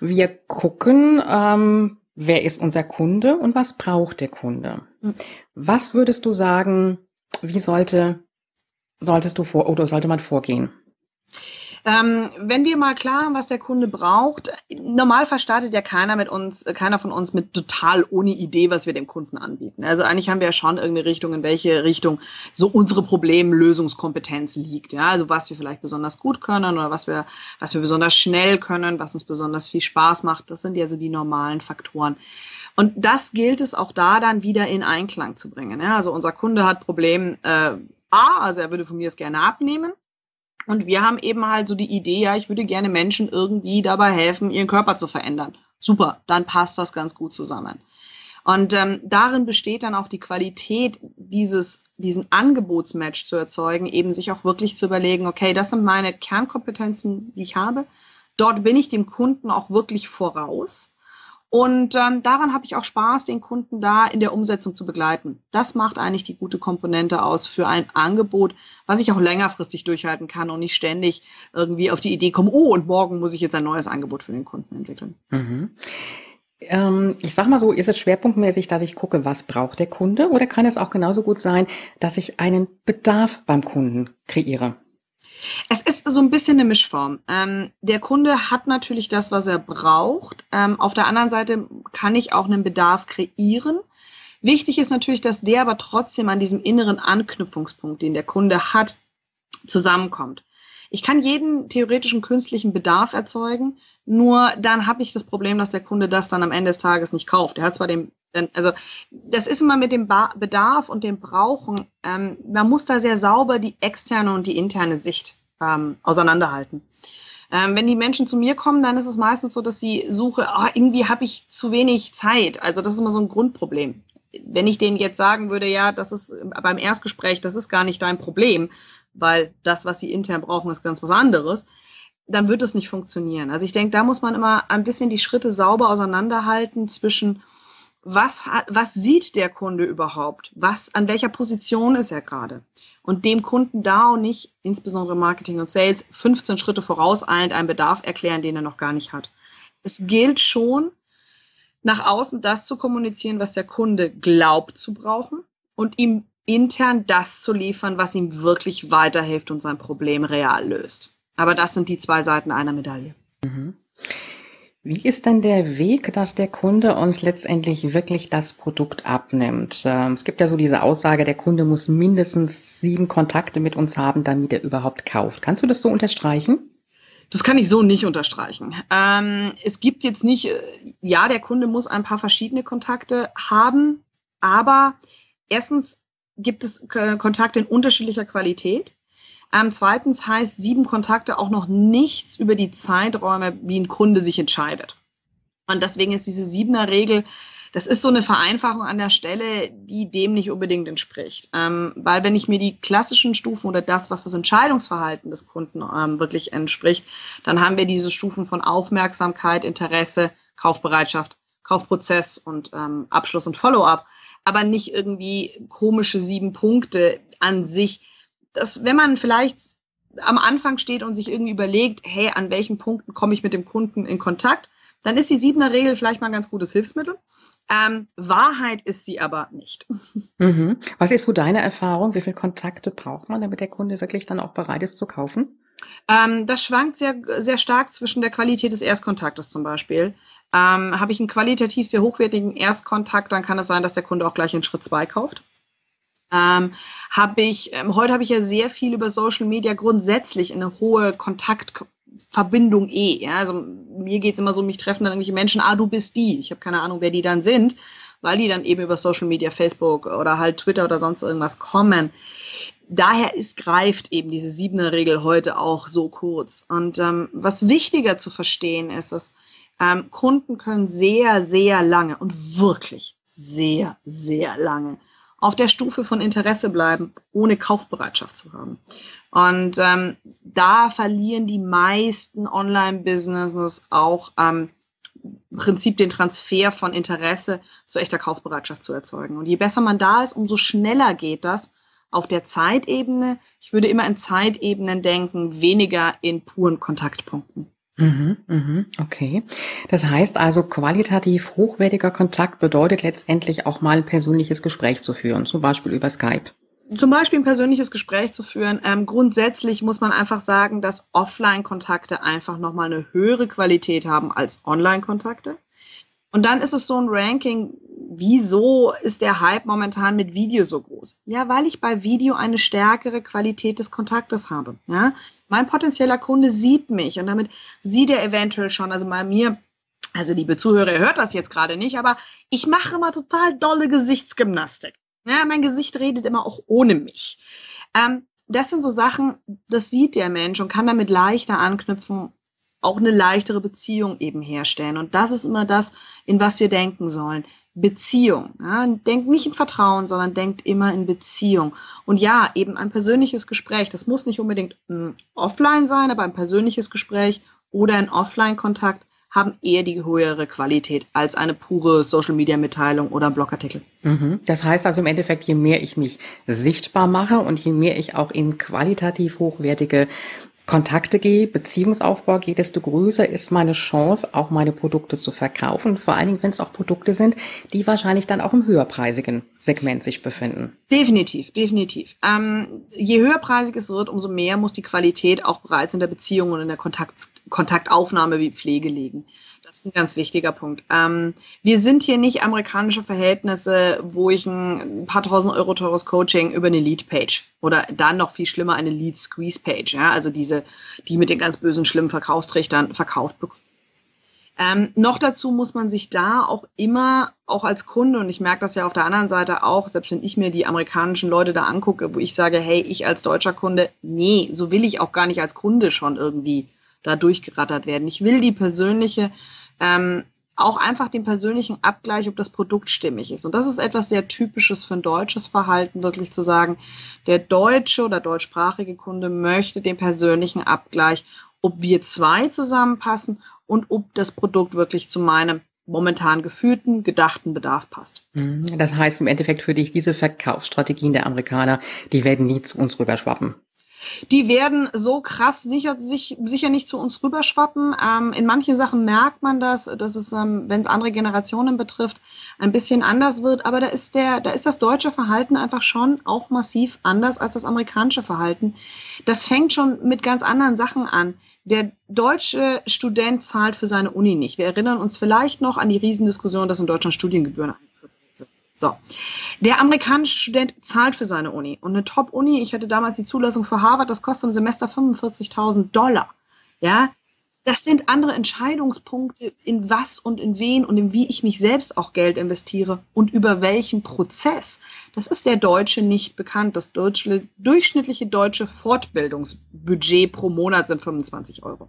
wir gucken, ähm, wer ist unser Kunde und was braucht der Kunde. Hm. Was würdest du sagen, wie sollte solltest du vor oder sollte man vorgehen? Ähm, wenn wir mal klar haben, was der Kunde braucht, normal verstartet ja keiner mit uns, äh, keiner von uns mit total ohne Idee, was wir dem Kunden anbieten. Also eigentlich haben wir ja schon irgendeine Richtung, in welche Richtung so unsere Problemlösungskompetenz liegt. Ja, also was wir vielleicht besonders gut können oder was wir, was wir besonders schnell können, was uns besonders viel Spaß macht. Das sind ja so die normalen Faktoren. Und das gilt es auch da dann wieder in Einklang zu bringen. Ja, also unser Kunde hat Problem, äh, A, also er würde von mir es gerne abnehmen. Und wir haben eben halt so die Idee, ja, ich würde gerne Menschen irgendwie dabei helfen, ihren Körper zu verändern. Super, dann passt das ganz gut zusammen. Und ähm, darin besteht dann auch die Qualität, dieses, diesen Angebotsmatch zu erzeugen, eben sich auch wirklich zu überlegen, okay, das sind meine Kernkompetenzen, die ich habe. Dort bin ich dem Kunden auch wirklich voraus. Und ähm, daran habe ich auch Spaß, den Kunden da in der Umsetzung zu begleiten. Das macht eigentlich die gute Komponente aus für ein Angebot, was ich auch längerfristig durchhalten kann und nicht ständig irgendwie auf die Idee komme, oh, und morgen muss ich jetzt ein neues Angebot für den Kunden entwickeln. Mhm. Ähm, ich sag mal so, ist es schwerpunktmäßig, dass ich gucke, was braucht der Kunde? Oder kann es auch genauso gut sein, dass ich einen Bedarf beim Kunden kreiere? Es ist so ein bisschen eine Mischform. Ähm, der Kunde hat natürlich das, was er braucht. Ähm, auf der anderen Seite kann ich auch einen Bedarf kreieren. Wichtig ist natürlich, dass der aber trotzdem an diesem inneren Anknüpfungspunkt, den der Kunde hat, zusammenkommt. Ich kann jeden theoretischen künstlichen Bedarf erzeugen, nur dann habe ich das Problem, dass der Kunde das dann am Ende des Tages nicht kauft. Er hat zwar den, also das ist immer mit dem Bedarf und dem Brauchen, ähm, man muss da sehr sauber die externe und die interne Sicht ähm, auseinanderhalten. Ähm, wenn die Menschen zu mir kommen, dann ist es meistens so, dass sie suche, oh, irgendwie habe ich zu wenig Zeit. Also das ist immer so ein Grundproblem. Wenn ich denen jetzt sagen würde, ja, das ist beim Erstgespräch, das ist gar nicht dein Problem, weil das, was sie intern brauchen, ist ganz was anderes, dann wird es nicht funktionieren. Also ich denke, da muss man immer ein bisschen die Schritte sauber auseinanderhalten zwischen was, was sieht der Kunde überhaupt? Was, an welcher Position ist er gerade? Und dem Kunden da und nicht, insbesondere Marketing und Sales, 15 Schritte vorauseilend einen Bedarf erklären, den er noch gar nicht hat. Es gilt schon, nach außen das zu kommunizieren, was der Kunde glaubt zu brauchen und ihm intern das zu liefern, was ihm wirklich weiterhilft und sein Problem real löst. Aber das sind die zwei Seiten einer Medaille. Mhm. Wie ist denn der Weg, dass der Kunde uns letztendlich wirklich das Produkt abnimmt? Ähm, es gibt ja so diese Aussage, der Kunde muss mindestens sieben Kontakte mit uns haben, damit er überhaupt kauft. Kannst du das so unterstreichen? Das kann ich so nicht unterstreichen. Ähm, es gibt jetzt nicht, äh, ja, der Kunde muss ein paar verschiedene Kontakte haben, aber erstens gibt es Kontakte in unterschiedlicher Qualität. Ähm, zweitens heißt sieben Kontakte auch noch nichts über die Zeiträume, wie ein Kunde sich entscheidet. Und deswegen ist diese siebener Regel, das ist so eine Vereinfachung an der Stelle, die dem nicht unbedingt entspricht. Ähm, weil wenn ich mir die klassischen Stufen oder das, was das Entscheidungsverhalten des Kunden ähm, wirklich entspricht, dann haben wir diese Stufen von Aufmerksamkeit, Interesse, Kaufbereitschaft, Kaufprozess und ähm, Abschluss und Follow-up, aber nicht irgendwie komische sieben Punkte an sich, dass wenn man vielleicht am Anfang steht und sich irgendwie überlegt, hey, an welchen Punkten komme ich mit dem Kunden in Kontakt, dann ist die siebener Regel vielleicht mal ein ganz gutes Hilfsmittel. Ähm, Wahrheit ist sie aber nicht. Mhm. Was ist so deine Erfahrung? Wie viele Kontakte braucht man, damit der Kunde wirklich dann auch bereit ist zu kaufen? Ähm, das schwankt sehr, sehr stark zwischen der Qualität des Erstkontaktes zum Beispiel. Ähm, Habe ich einen qualitativ sehr hochwertigen Erstkontakt, dann kann es sein, dass der Kunde auch gleich in Schritt zwei kauft ähm, habe ich, ähm, heute habe ich ja sehr viel über Social Media grundsätzlich eine hohe Kontaktverbindung eh. Ja? Also mir geht's immer so, mich treffen dann irgendwelche Menschen, ah, du bist die. Ich habe keine Ahnung, wer die dann sind, weil die dann eben über Social Media, Facebook oder halt Twitter oder sonst irgendwas kommen. Daher ist, greift eben diese siebener Regel heute auch so kurz. Und ähm, was wichtiger zu verstehen ist, dass ähm, Kunden können sehr, sehr lange und wirklich sehr, sehr lange auf der Stufe von Interesse bleiben, ohne Kaufbereitschaft zu haben. Und ähm, da verlieren die meisten Online-Businesses auch ähm, im Prinzip den Transfer von Interesse zu echter Kaufbereitschaft zu erzeugen. Und je besser man da ist, umso schneller geht das auf der Zeitebene. Ich würde immer in Zeitebenen denken, weniger in puren Kontaktpunkten. Mhm, mhm, okay. Das heißt also, qualitativ hochwertiger Kontakt bedeutet letztendlich auch mal ein persönliches Gespräch zu führen, zum Beispiel über Skype. Zum Beispiel ein persönliches Gespräch zu führen. Ähm, grundsätzlich muss man einfach sagen, dass Offline-Kontakte einfach nochmal eine höhere Qualität haben als Online-Kontakte. Und dann ist es so ein Ranking, wieso ist der Hype momentan mit Video so groß? Ja, weil ich bei Video eine stärkere Qualität des Kontaktes habe. Ja, mein potenzieller Kunde sieht mich und damit sieht er eventuell schon, also bei mir, also liebe Zuhörer, hört das jetzt gerade nicht, aber ich mache immer total dolle Gesichtsgymnastik. Ja, mein Gesicht redet immer auch ohne mich. Ähm, das sind so Sachen, das sieht der Mensch und kann damit leichter anknüpfen auch eine leichtere Beziehung eben herstellen. Und das ist immer das, in was wir denken sollen. Beziehung. Ja, denkt nicht in Vertrauen, sondern denkt immer in Beziehung. Und ja, eben ein persönliches Gespräch. Das muss nicht unbedingt ein offline sein, aber ein persönliches Gespräch oder ein Offline-Kontakt haben eher die höhere Qualität als eine pure Social-Media-Mitteilung oder Blogartikel. Mhm. Das heißt also im Endeffekt, je mehr ich mich sichtbar mache und je mehr ich auch in qualitativ hochwertige Kontakte gehe, Beziehungsaufbau gehe, desto größer ist meine Chance, auch meine Produkte zu verkaufen. Vor allen Dingen, wenn es auch Produkte sind, die wahrscheinlich dann auch im höherpreisigen Segment sich befinden. Definitiv, definitiv. Ähm, je höherpreisig es wird, umso mehr muss die Qualität auch bereits in der Beziehung und in der Kontakt, Kontaktaufnahme wie Pflege liegen. Das ist ein ganz wichtiger Punkt. Ähm, wir sind hier nicht amerikanische Verhältnisse, wo ich ein paar tausend Euro teures Coaching über eine Lead-Page oder dann noch viel schlimmer eine Lead-Squeeze-Page, ja, also diese, die mit den ganz bösen, schlimmen Verkaufstrichtern verkauft bekommen. Ähm, noch dazu muss man sich da auch immer, auch als Kunde, und ich merke das ja auf der anderen Seite auch, selbst wenn ich mir die amerikanischen Leute da angucke, wo ich sage, hey, ich als deutscher Kunde, nee, so will ich auch gar nicht als Kunde schon irgendwie da durchgerattert werden. Ich will die persönliche, ähm, auch einfach den persönlichen Abgleich, ob das Produkt stimmig ist. Und das ist etwas sehr Typisches für ein deutsches Verhalten, wirklich zu sagen, der deutsche oder deutschsprachige Kunde möchte den persönlichen Abgleich, ob wir zwei zusammenpassen und ob das Produkt wirklich zu meinem momentan gefühlten, gedachten Bedarf passt. Mhm. Das heißt im Endeffekt für dich, diese Verkaufsstrategien der Amerikaner, die werden nie zu uns rüberschwappen. Die werden so krass sicher, sich, sicher nicht zu uns rüberschwappen. Ähm, in manchen Sachen merkt man das, dass es, ähm, wenn es andere Generationen betrifft, ein bisschen anders wird. Aber da ist der, da ist das deutsche Verhalten einfach schon auch massiv anders als das amerikanische Verhalten. Das fängt schon mit ganz anderen Sachen an. Der deutsche Student zahlt für seine Uni nicht. Wir erinnern uns vielleicht noch an die Riesendiskussion, dass in Deutschland Studiengebühren so. Der amerikanische Student zahlt für seine Uni. Und eine Top-Uni, ich hatte damals die Zulassung für Harvard, das kostet im Semester 45.000 Dollar. Ja. Das sind andere Entscheidungspunkte, in was und in wen und in wie ich mich selbst auch Geld investiere und über welchen Prozess. Das ist der Deutsche nicht bekannt. Das deutsche, durchschnittliche deutsche Fortbildungsbudget pro Monat sind 25 Euro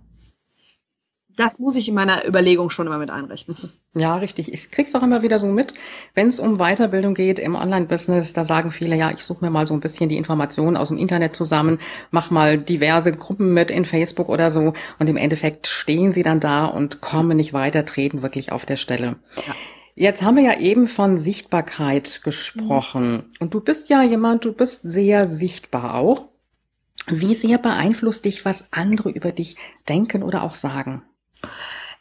das muss ich in meiner Überlegung schon immer mit einrechnen. Ja, richtig. Ich krieg's auch immer wieder so mit, wenn es um Weiterbildung geht im Online-Business, da sagen viele, ja, ich suche mir mal so ein bisschen die Informationen aus dem Internet zusammen, mach mal diverse Gruppen mit in Facebook oder so und im Endeffekt stehen sie dann da und kommen nicht weiter, treten wirklich auf der Stelle. Ja. Jetzt haben wir ja eben von Sichtbarkeit gesprochen. Mhm. Und du bist ja jemand, du bist sehr sichtbar auch. Wie sehr beeinflusst dich, was andere über dich denken oder auch sagen?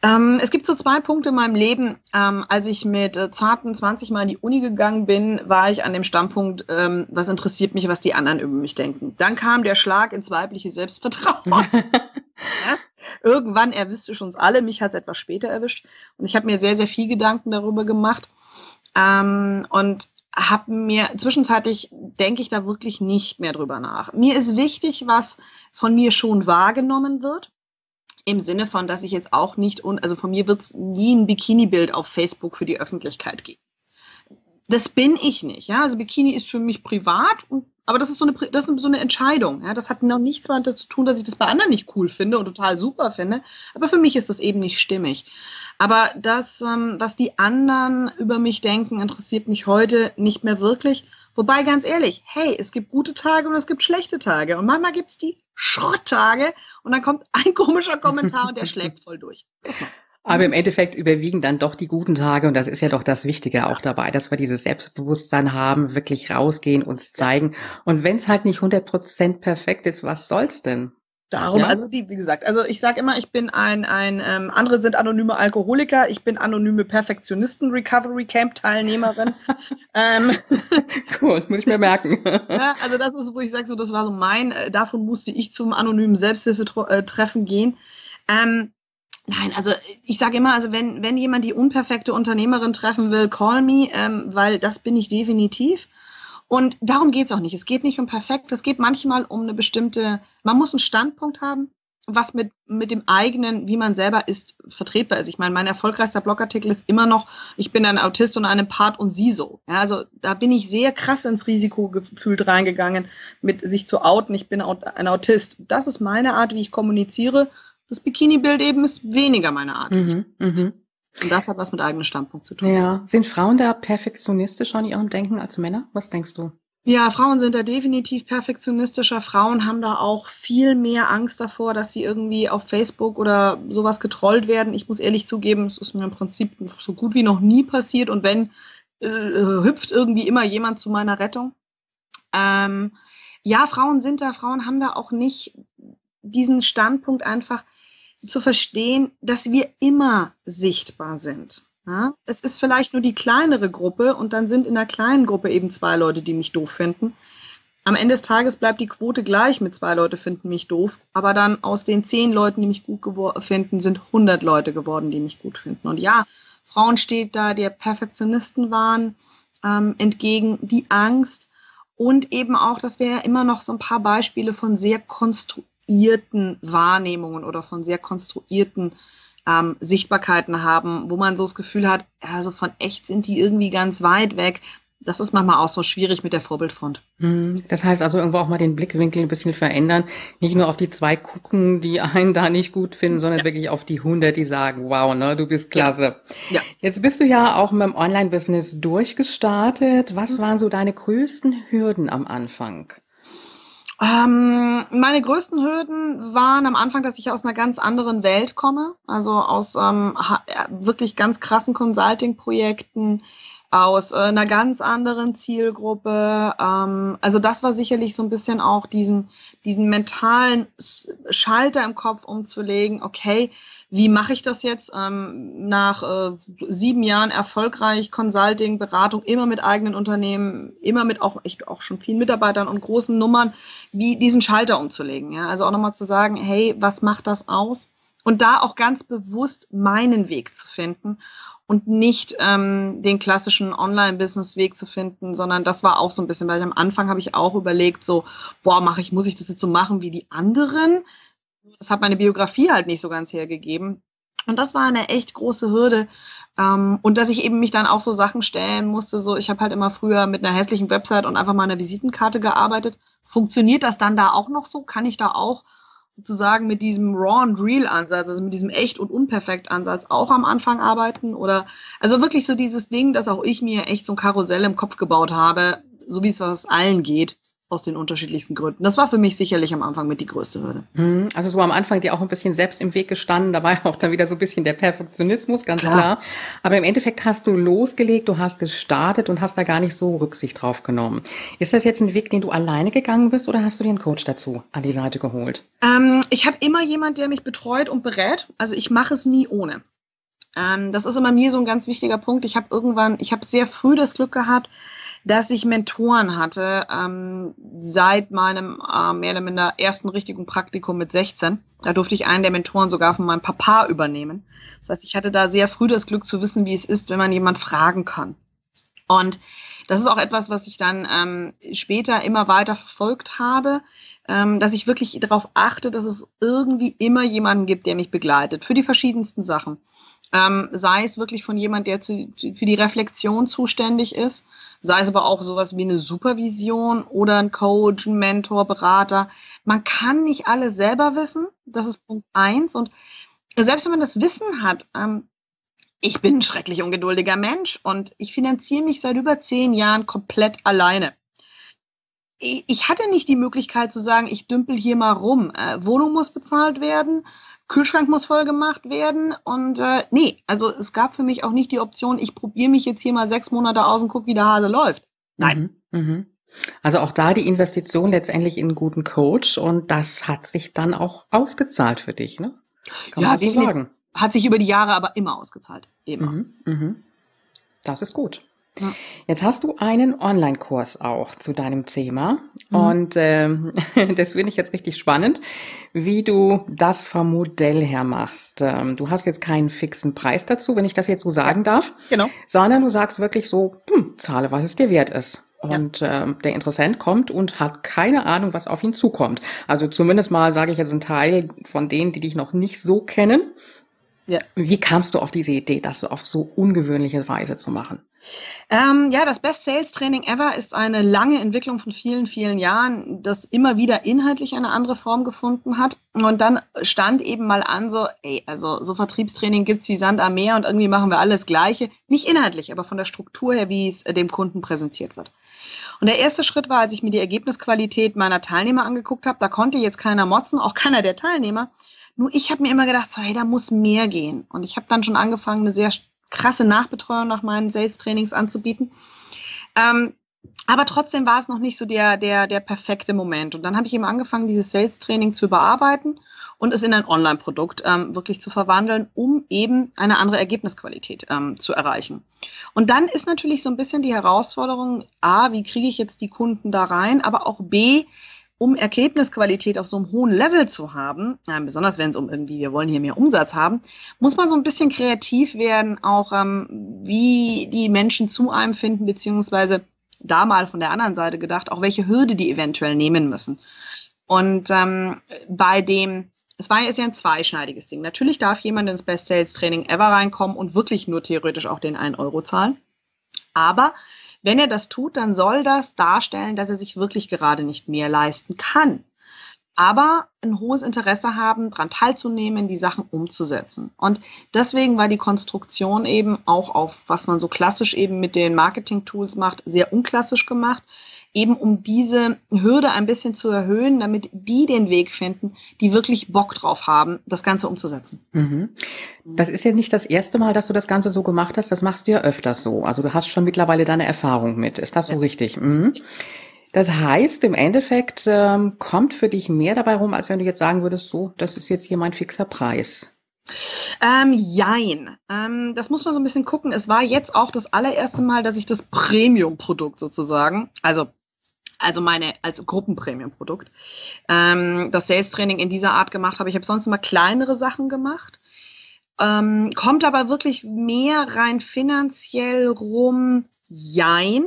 Ähm, es gibt so zwei Punkte in meinem Leben. Ähm, als ich mit äh, zarten 20 Mal in die Uni gegangen bin, war ich an dem Standpunkt, ähm, was interessiert mich, was die anderen über mich denken. Dann kam der Schlag ins weibliche Selbstvertrauen. ja? Irgendwann erwischte schon uns alle, mich hat es etwas später erwischt. Und ich habe mir sehr, sehr viel Gedanken darüber gemacht. Ähm, und habe mir zwischenzeitlich denke ich da wirklich nicht mehr drüber nach. Mir ist wichtig, was von mir schon wahrgenommen wird. Im Sinne von, dass ich jetzt auch nicht, un also von mir wird es nie ein Bikini-Bild auf Facebook für die Öffentlichkeit geben. Das bin ich nicht. Ja? Also Bikini ist für mich privat, aber das ist, so eine, das ist so eine Entscheidung. Ja? Das hat noch nichts damit zu tun, dass ich das bei anderen nicht cool finde und total super finde. Aber für mich ist das eben nicht stimmig. Aber das, ähm, was die anderen über mich denken, interessiert mich heute nicht mehr wirklich. Wobei, ganz ehrlich, hey, es gibt gute Tage und es gibt schlechte Tage. Und manchmal gibt es die Schrotttage und dann kommt ein komischer Kommentar und der schlägt voll durch. Aber im Endeffekt überwiegen dann doch die guten Tage und das ist ja doch das Wichtige auch dabei, dass wir dieses Selbstbewusstsein haben, wirklich rausgehen, uns zeigen. Und wenn es halt nicht 100% perfekt ist, was soll's denn? Darum, ja. also die, wie gesagt, also ich sage immer, ich bin ein, ein ähm, andere sind anonyme Alkoholiker, ich bin anonyme Perfektionisten, Recovery Camp Teilnehmerin. ähm, cool, muss ich mir merken. ja, also das ist, wo ich sage, so das war so mein, äh, davon musste ich zum anonymen Selbsthilfetreffen gehen. Ähm, Nein, also ich sage immer, also wenn, wenn jemand die unperfekte Unternehmerin treffen will, call me, ähm, weil das bin ich definitiv. Und darum geht's auch nicht. Es geht nicht um perfekt. Es geht manchmal um eine bestimmte, man muss einen Standpunkt haben, was mit, mit dem eigenen, wie man selber ist, vertretbar ist. Ich meine, mein erfolgreichster Blogartikel ist immer noch, ich bin ein Autist und ein Part und sie so. Ja, also da bin ich sehr krass ins Risiko gefühlt reingegangen, mit sich zu outen. Ich bin ein Autist. Das ist meine Art, wie ich kommuniziere. Das Bikini-Bild eben ist weniger meine Art. Mhm, mh. Und das hat was mit eigenem Standpunkt zu tun. Ja. Sind Frauen da perfektionistischer an ihrem Denken als Männer? Was denkst du? Ja, Frauen sind da definitiv perfektionistischer. Frauen haben da auch viel mehr Angst davor, dass sie irgendwie auf Facebook oder sowas getrollt werden. Ich muss ehrlich zugeben, es ist mir im Prinzip so gut wie noch nie passiert. Und wenn, äh, hüpft irgendwie immer jemand zu meiner Rettung. Ähm, ja, Frauen sind da, Frauen haben da auch nicht diesen Standpunkt einfach, zu verstehen, dass wir immer sichtbar sind. Ja? Es ist vielleicht nur die kleinere Gruppe und dann sind in der kleinen Gruppe eben zwei Leute, die mich doof finden. Am Ende des Tages bleibt die Quote gleich mit zwei Leute finden mich doof, aber dann aus den zehn Leuten, die mich gut finden, sind 100 Leute geworden, die mich gut finden. Und ja, Frauen steht da der Perfektionistenwahn ähm, entgegen, die Angst und eben auch, dass wir ja immer noch so ein paar Beispiele von sehr konstruierten konstruierten Wahrnehmungen oder von sehr konstruierten ähm, Sichtbarkeiten haben, wo man so das Gefühl hat, also von echt sind die irgendwie ganz weit weg das ist manchmal auch so schwierig mit der Vorbildfront. Hm, das heißt also irgendwo auch mal den Blickwinkel ein bisschen verändern. Nicht nur auf die zwei gucken, die einen da nicht gut finden, sondern ja. wirklich auf die hundert, die sagen, wow, ne, du bist klasse. Ja. ja. Jetzt bist du ja auch mit dem Online-Business durchgestartet. Was mhm. waren so deine größten Hürden am Anfang? Ähm, meine größten Hürden waren am Anfang, dass ich aus einer ganz anderen Welt komme, also aus ähm, wirklich ganz krassen Consulting-Projekten, aus äh, einer ganz anderen Zielgruppe. Ähm, also das war sicherlich so ein bisschen auch diesen, diesen mentalen Schalter im Kopf umzulegen, okay, wie mache ich das jetzt ähm, nach äh, sieben Jahren erfolgreich Consulting, Beratung, immer mit eigenen Unternehmen, immer mit auch echt auch schon vielen Mitarbeitern und großen Nummern, wie diesen Schalter umzulegen. Ja? Also auch nochmal zu sagen, hey, was macht das aus? Und da auch ganz bewusst meinen Weg zu finden und nicht ähm, den klassischen Online-Business-Weg zu finden, sondern das war auch so ein bisschen, weil am Anfang habe ich auch überlegt, so, boah, mache ich, muss ich das jetzt so machen wie die anderen? Das hat meine Biografie halt nicht so ganz hergegeben. Und das war eine echt große Hürde. Ähm, und dass ich eben mich dann auch so Sachen stellen musste, so ich habe halt immer früher mit einer hässlichen Website und einfach mal einer Visitenkarte gearbeitet. Funktioniert das dann da auch noch so? Kann ich da auch sozusagen mit diesem Raw and Real Ansatz, also mit diesem echt und unperfekt Ansatz auch am Anfang arbeiten? Oder also wirklich so dieses Ding, dass auch ich mir echt so ein Karussell im Kopf gebaut habe, so wie es aus allen geht aus den unterschiedlichsten Gründen. Das war für mich sicherlich am Anfang mit die größte Hürde. Mhm. Also so am Anfang dir auch ein bisschen selbst im Weg gestanden. Da war auch dann wieder so ein bisschen der Perfektionismus, ganz klar. klar. Aber im Endeffekt hast du losgelegt, du hast gestartet und hast da gar nicht so Rücksicht drauf genommen. Ist das jetzt ein Weg, den du alleine gegangen bist oder hast du dir einen Coach dazu an die Seite geholt? Ähm, ich habe immer jemand, der mich betreut und berät. Also ich mache es nie ohne. Ähm, das ist immer mir so ein ganz wichtiger Punkt. Ich habe irgendwann, ich habe sehr früh das Glück gehabt, dass ich Mentoren hatte ähm, seit meinem äh, mehr oder minder ersten richtigen Praktikum mit 16. Da durfte ich einen der Mentoren sogar von meinem Papa übernehmen. Das heißt, ich hatte da sehr früh das Glück zu wissen, wie es ist, wenn man jemand fragen kann. Und das ist auch etwas, was ich dann ähm, später immer weiter verfolgt habe, ähm, dass ich wirklich darauf achte, dass es irgendwie immer jemanden gibt, der mich begleitet für die verschiedensten Sachen. Ähm, sei es wirklich von jemand, der zu, für die Reflexion zuständig ist, sei es aber auch sowas wie eine Supervision oder ein Coach, ein Mentor, Berater. Man kann nicht alles selber wissen, das ist Punkt eins. Und selbst wenn man das Wissen hat, ähm, ich bin ein schrecklich ungeduldiger Mensch und ich finanziere mich seit über zehn Jahren komplett alleine ich hatte nicht die Möglichkeit zu sagen, ich dümpel hier mal rum. Äh, Wohnung muss bezahlt werden, Kühlschrank muss voll gemacht werden und äh, nee, also es gab für mich auch nicht die Option, ich probiere mich jetzt hier mal sechs Monate aus und gucke, wie der Hase läuft. Nein. Mhm, mh. Also auch da die Investition letztendlich in einen guten Coach und das hat sich dann auch ausgezahlt für dich, ne? Kann ja, man so sagen. Hat sich über die Jahre aber immer ausgezahlt. Immer. Mhm, mh. Das ist gut. Ja. Jetzt hast du einen Online-Kurs auch zu deinem Thema mhm. und äh, das finde ich jetzt richtig spannend, wie du das vom Modell her machst. Ähm, du hast jetzt keinen fixen Preis dazu, wenn ich das jetzt so sagen darf, genau. sondern du sagst wirklich so, hm, zahle, was es dir wert ist. Und ja. ähm, der Interessent kommt und hat keine Ahnung, was auf ihn zukommt. Also zumindest mal sage ich jetzt einen Teil von denen, die dich noch nicht so kennen. Ja. Wie kamst du auf diese Idee, das auf so ungewöhnliche Weise zu machen? Ähm, ja, das Best Sales Training Ever ist eine lange Entwicklung von vielen, vielen Jahren, das immer wieder inhaltlich eine andere Form gefunden hat. Und dann stand eben mal an, so, ey, also so Vertriebstraining gibt's wie Sand am Meer und irgendwie machen wir alles Gleiche. Nicht inhaltlich, aber von der Struktur her, wie es äh, dem Kunden präsentiert wird. Und der erste Schritt war, als ich mir die Ergebnisqualität meiner Teilnehmer angeguckt habe, da konnte jetzt keiner motzen, auch keiner der Teilnehmer. Nur ich habe mir immer gedacht, so, hey, da muss mehr gehen. Und ich habe dann schon angefangen, eine sehr krasse Nachbetreuung nach meinen Sales-Trainings anzubieten. Ähm, aber trotzdem war es noch nicht so der, der, der perfekte Moment. Und dann habe ich eben angefangen, dieses Sales-Training zu überarbeiten und es in ein Online-Produkt ähm, wirklich zu verwandeln, um eben eine andere Ergebnisqualität ähm, zu erreichen. Und dann ist natürlich so ein bisschen die Herausforderung, A, wie kriege ich jetzt die Kunden da rein, aber auch B, um Ergebnisqualität auf so einem hohen Level zu haben, besonders wenn es um irgendwie, wir wollen hier mehr Umsatz haben, muss man so ein bisschen kreativ werden, auch ähm, wie die Menschen zu einem finden, beziehungsweise da mal von der anderen Seite gedacht, auch welche Hürde die eventuell nehmen müssen. Und ähm, bei dem es war ist ja ein zweischneidiges Ding. Natürlich darf jemand ins Best Sales Training ever reinkommen und wirklich nur theoretisch auch den 1 Euro zahlen. Aber wenn er das tut, dann soll das darstellen, dass er sich wirklich gerade nicht mehr leisten kann aber ein hohes Interesse haben, daran teilzunehmen, die Sachen umzusetzen. Und deswegen war die Konstruktion eben auch auf, was man so klassisch eben mit den Marketing-Tools macht, sehr unklassisch gemacht, eben um diese Hürde ein bisschen zu erhöhen, damit die den Weg finden, die wirklich Bock drauf haben, das Ganze umzusetzen. Mhm. Das ist ja nicht das erste Mal, dass du das Ganze so gemacht hast, das machst du ja öfters so. Also du hast schon mittlerweile deine Erfahrung mit. Ist das so ja. richtig? Mhm. Das heißt, im Endeffekt ähm, kommt für dich mehr dabei rum, als wenn du jetzt sagen würdest, so, das ist jetzt hier mein fixer Preis. Ähm, jein. Ähm, das muss man so ein bisschen gucken. Es war jetzt auch das allererste Mal, dass ich das Premium-Produkt sozusagen, also also meine als Gruppenpremium-Produkt, ähm, das Sales-Training in dieser Art gemacht habe. Ich habe sonst immer kleinere Sachen gemacht. Ähm, kommt aber wirklich mehr rein finanziell rum, jein.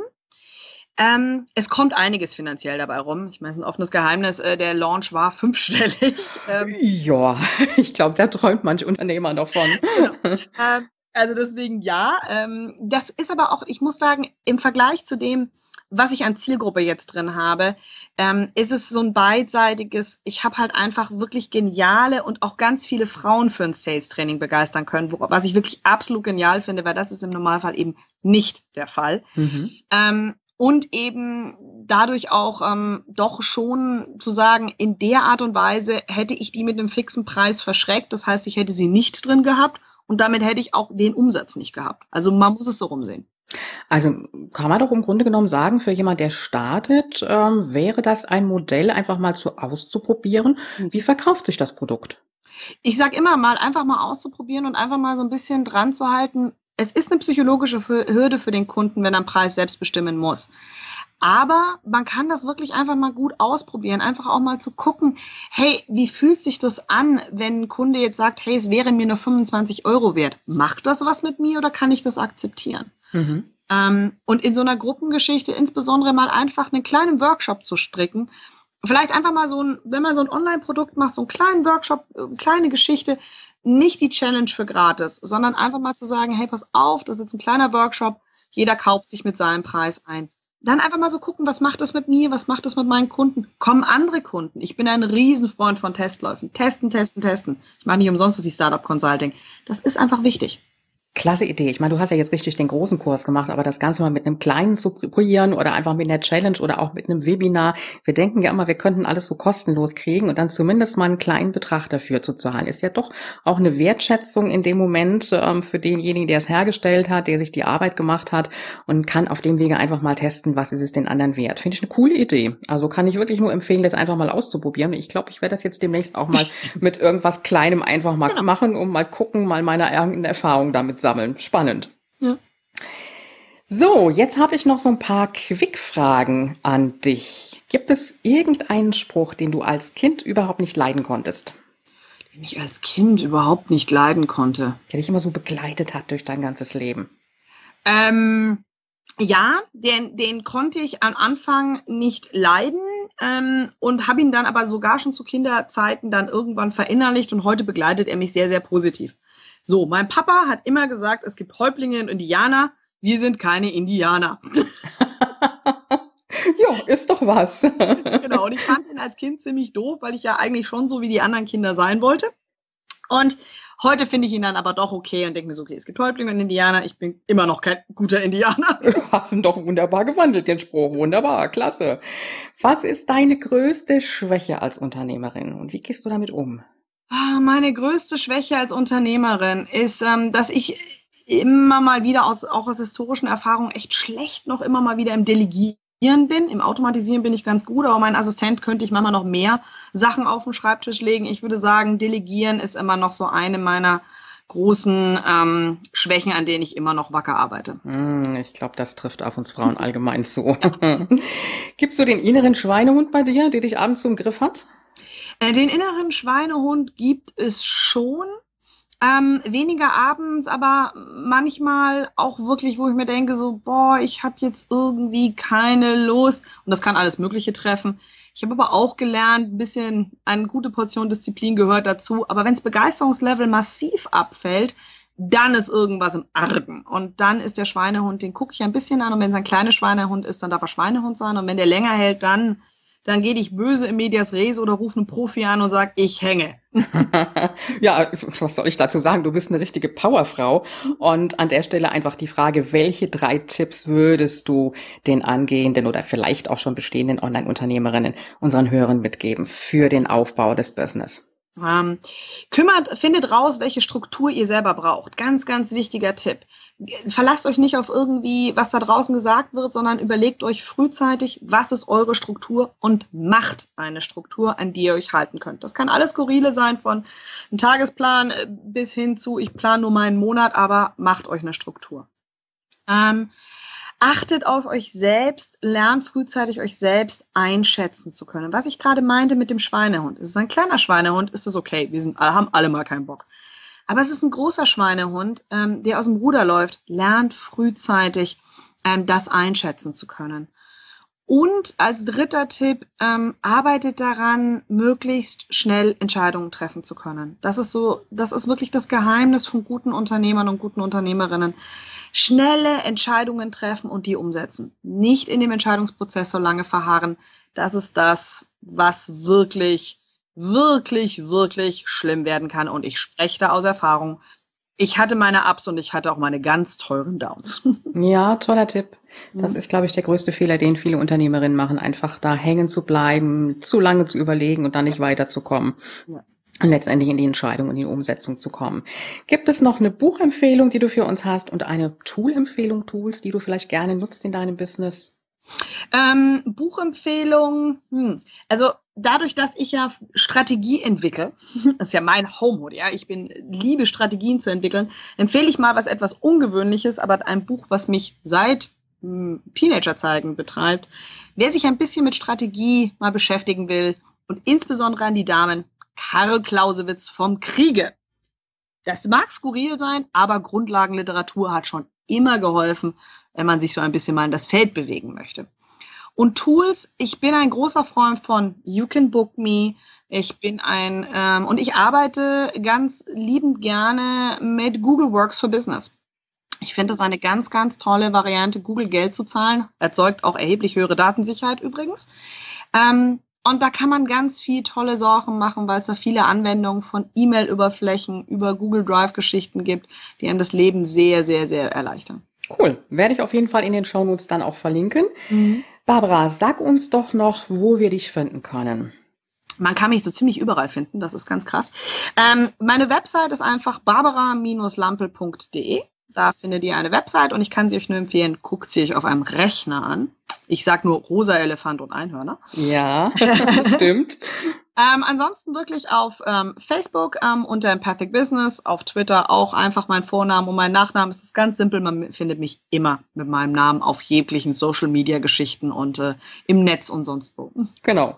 Ähm, es kommt einiges finanziell dabei rum. Ich meine, es ist ein offenes Geheimnis. Äh, der Launch war fünfstellig. Ähm, ja, ich glaube, da träumt manch Unternehmer davon. Genau. Ähm, also deswegen ja. Ähm, das ist aber auch, ich muss sagen, im Vergleich zu dem, was ich an Zielgruppe jetzt drin habe, ähm, ist es so ein beidseitiges, ich habe halt einfach wirklich geniale und auch ganz viele Frauen für ein Sales-Training begeistern können, wo, was ich wirklich absolut genial finde, weil das ist im Normalfall eben nicht der Fall. Mhm. Ähm, und eben dadurch auch ähm, doch schon zu sagen, in der Art und Weise hätte ich die mit einem fixen Preis verschreckt. Das heißt, ich hätte sie nicht drin gehabt und damit hätte ich auch den Umsatz nicht gehabt. Also man muss es so rumsehen. Also kann man doch im Grunde genommen sagen, für jemand, der startet, ähm, wäre das ein Modell, einfach mal zu auszuprobieren. Mhm. Wie verkauft sich das Produkt? Ich sage immer mal, einfach mal auszuprobieren und einfach mal so ein bisschen dran zu halten, es ist eine psychologische Hürde für den Kunden, wenn er einen Preis selbst bestimmen muss. Aber man kann das wirklich einfach mal gut ausprobieren, einfach auch mal zu gucken, hey, wie fühlt sich das an, wenn ein Kunde jetzt sagt, hey, es wäre mir nur 25 Euro wert. Macht das was mit mir oder kann ich das akzeptieren? Mhm. Ähm, und in so einer Gruppengeschichte insbesondere mal einfach einen kleinen Workshop zu stricken, vielleicht einfach mal so ein, wenn man so ein Online-Produkt macht, so einen kleinen Workshop, eine äh, kleine Geschichte, nicht die Challenge für gratis, sondern einfach mal zu sagen, hey, pass auf, das ist jetzt ein kleiner Workshop, jeder kauft sich mit seinem Preis ein. Dann einfach mal so gucken, was macht das mit mir, was macht das mit meinen Kunden? Kommen andere Kunden? Ich bin ein Riesenfreund von Testläufen. Testen, testen, testen. Ich mache nicht umsonst so viel Startup Consulting. Das ist einfach wichtig. Klasse Idee. Ich meine, du hast ja jetzt richtig den großen Kurs gemacht, aber das Ganze mal mit einem kleinen zu probieren oder einfach mit einer Challenge oder auch mit einem Webinar. Wir denken ja immer, wir könnten alles so kostenlos kriegen und dann zumindest mal einen kleinen Betrag dafür zu zahlen. Ist ja doch auch eine Wertschätzung in dem Moment ähm, für denjenigen, der es hergestellt hat, der sich die Arbeit gemacht hat und kann auf dem Wege einfach mal testen, was ist es den anderen wert. Finde ich eine coole Idee. Also kann ich wirklich nur empfehlen, das einfach mal auszuprobieren. Ich glaube, ich werde das jetzt demnächst auch mal mit irgendwas Kleinem einfach mal genau. machen, um mal gucken, mal meine eigene Erfahrung damit sammeln. Spannend. Ja. So, jetzt habe ich noch so ein paar Quickfragen an dich. Gibt es irgendeinen Spruch, den du als Kind überhaupt nicht leiden konntest? Den ich als Kind überhaupt nicht leiden konnte. Der dich immer so begleitet hat durch dein ganzes Leben. Ähm, ja, den, den konnte ich am Anfang nicht leiden ähm, und habe ihn dann aber sogar schon zu Kinderzeiten dann irgendwann verinnerlicht und heute begleitet er mich sehr, sehr positiv. So, mein Papa hat immer gesagt, es gibt Häuptlinge und Indianer. Wir sind keine Indianer. ja, ist doch was. genau, und ich fand ihn als Kind ziemlich doof, weil ich ja eigentlich schon so wie die anderen Kinder sein wollte. Und heute finde ich ihn dann aber doch okay und denke mir so, okay, es gibt Häuptlinge und Indianer, ich bin immer noch kein guter Indianer. Du hast ihn doch wunderbar gewandelt, den Spruch. Wunderbar, klasse. Was ist deine größte Schwäche als Unternehmerin und wie gehst du damit um? Ah, meine größte Schwäche als Unternehmerin ist, ähm, dass ich immer mal wieder aus, auch aus historischen Erfahrungen echt schlecht noch immer mal wieder im Delegieren bin. Im Automatisieren bin ich ganz gut, aber mein Assistent könnte ich manchmal noch mehr Sachen auf den Schreibtisch legen. Ich würde sagen, Delegieren ist immer noch so eine meiner großen ähm, Schwächen, an denen ich immer noch wacker arbeite. Hm, ich glaube, das trifft auf uns Frauen allgemein zu. Ja. Gibst du den inneren Schweinehund bei dir, der dich abends so im Griff hat? Äh, den inneren Schweinehund gibt es schon. Ähm, weniger abends, aber manchmal auch wirklich, wo ich mir denke, so, boah, ich habe jetzt irgendwie keine Lust. Und das kann alles Mögliche treffen. Ich habe aber auch gelernt, ein bisschen eine gute Portion Disziplin gehört dazu. Aber wenns Begeisterungslevel massiv abfällt, dann ist irgendwas im Argen. Und dann ist der Schweinehund, den gucke ich ein bisschen an. Und wenn es ein kleiner Schweinehund ist, dann darf er Schweinehund sein. Und wenn der länger hält, dann dann geh dich böse im Medias Res oder ruf einen Profi an und sag, ich hänge. ja, was soll ich dazu sagen? Du bist eine richtige Powerfrau. Und an der Stelle einfach die Frage, welche drei Tipps würdest du den angehenden oder vielleicht auch schon bestehenden Online-Unternehmerinnen unseren Hörern mitgeben für den Aufbau des Business? Ähm, kümmert, findet raus, welche Struktur ihr selber braucht. Ganz, ganz wichtiger Tipp. Verlasst euch nicht auf irgendwie, was da draußen gesagt wird, sondern überlegt euch frühzeitig, was ist eure Struktur und macht eine Struktur, an die ihr euch halten könnt. Das kann alles skurrile sein, von einem Tagesplan äh, bis hin zu, ich plane nur meinen Monat, aber macht euch eine Struktur. Ähm, Achtet auf euch selbst, lernt frühzeitig euch selbst einschätzen zu können. Was ich gerade meinte mit dem Schweinehund. Ist es ein kleiner Schweinehund, ist es okay. Wir sind, haben alle mal keinen Bock. Aber es ist ein großer Schweinehund, ähm, der aus dem Ruder läuft. Lernt frühzeitig ähm, das einschätzen zu können. Und als dritter Tipp, ähm, arbeitet daran, möglichst schnell Entscheidungen treffen zu können. Das ist so, das ist wirklich das Geheimnis von guten Unternehmern und guten Unternehmerinnen. Schnelle Entscheidungen treffen und die umsetzen. Nicht in dem Entscheidungsprozess so lange verharren. Das ist das, was wirklich, wirklich, wirklich schlimm werden kann. Und ich spreche da aus Erfahrung ich hatte meine Ups und ich hatte auch meine ganz teuren Downs. Ja, toller Tipp. Das mhm. ist, glaube ich, der größte Fehler, den viele Unternehmerinnen machen, einfach da hängen zu bleiben, zu lange zu überlegen und dann nicht weiterzukommen. Ja. Und letztendlich in die Entscheidung und die Umsetzung zu kommen. Gibt es noch eine Buchempfehlung, die du für uns hast und eine Toolempfehlung, Tools, die du vielleicht gerne nutzt in deinem Business? Ähm, Buchempfehlung, hm. also dadurch, dass ich ja Strategie entwickle, das ist ja mein Homehood, ja, ich bin liebe Strategien zu entwickeln, empfehle ich mal was etwas Ungewöhnliches, aber ein Buch, was mich seit hm, Teenagerzeiten betreibt. Wer sich ein bisschen mit Strategie mal beschäftigen will und insbesondere an die Damen, Karl Clausewitz vom Kriege. Das mag skurril sein, aber Grundlagenliteratur hat schon immer geholfen, wenn man sich so ein bisschen mal in das Feld bewegen möchte. Und Tools, ich bin ein großer Freund von You Can Book Me. Ich bin ein, ähm, und ich arbeite ganz liebend gerne mit Google Works for Business. Ich finde das eine ganz, ganz tolle Variante, Google Geld zu zahlen. Erzeugt auch erheblich höhere Datensicherheit übrigens. Ähm, und da kann man ganz viel tolle Sachen machen, weil es da viele Anwendungen von E-Mail-Überflächen über Google Drive-Geschichten gibt, die einem das Leben sehr, sehr, sehr erleichtern. Cool. Werde ich auf jeden Fall in den Shownotes dann auch verlinken. Mhm. Barbara, sag uns doch noch, wo wir dich finden können. Man kann mich so ziemlich überall finden, das ist ganz krass. Ähm, meine Website ist einfach barbara-lampel.de. Da findet ihr eine Website und ich kann sie euch nur empfehlen, guckt sie euch auf einem Rechner an. Ich sag nur rosa Elefant und Einhörner. Ja, stimmt. Ähm, ansonsten wirklich auf ähm, Facebook ähm, unter Empathic Business, auf Twitter auch einfach mein Vornamen und mein Nachname. Es ist ganz simpel, man findet mich immer mit meinem Namen auf jeglichen Social Media Geschichten und äh, im Netz und sonst wo. Genau.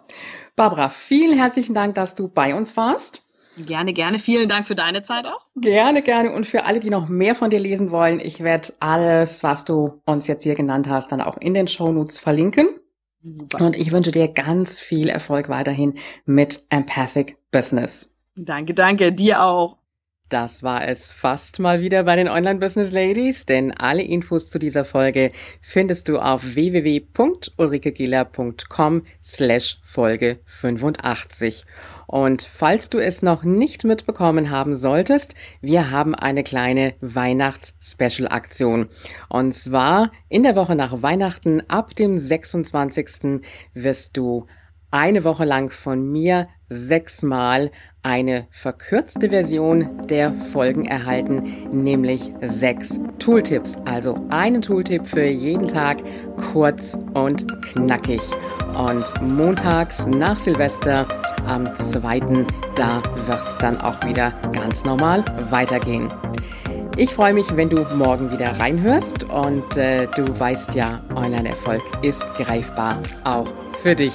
Barbara, vielen herzlichen Dank, dass du bei uns warst. Gerne, gerne. Vielen Dank für deine Zeit auch. Gerne, gerne. Und für alle, die noch mehr von dir lesen wollen, ich werde alles, was du uns jetzt hier genannt hast, dann auch in den Shownotes verlinken. Super. Und ich wünsche dir ganz viel Erfolg weiterhin mit Empathic Business. Danke, danke. Dir auch. Das war es fast mal wieder bei den Online Business Ladies, denn alle Infos zu dieser Folge findest du auf www.ulrikegiller.com slash Folge 85. Und falls du es noch nicht mitbekommen haben solltest, wir haben eine kleine Weihnachts-Special-Aktion. Und zwar in der Woche nach Weihnachten ab dem 26. wirst du eine Woche lang von mir sechsmal eine verkürzte Version der Folgen erhalten, nämlich sechs Tooltips. Also einen Tooltip für jeden Tag, kurz und knackig. Und montags nach Silvester am 2. da wird es dann auch wieder ganz normal weitergehen. Ich freue mich, wenn du morgen wieder reinhörst und äh, du weißt ja, Online-Erfolg ist greifbar, auch für dich.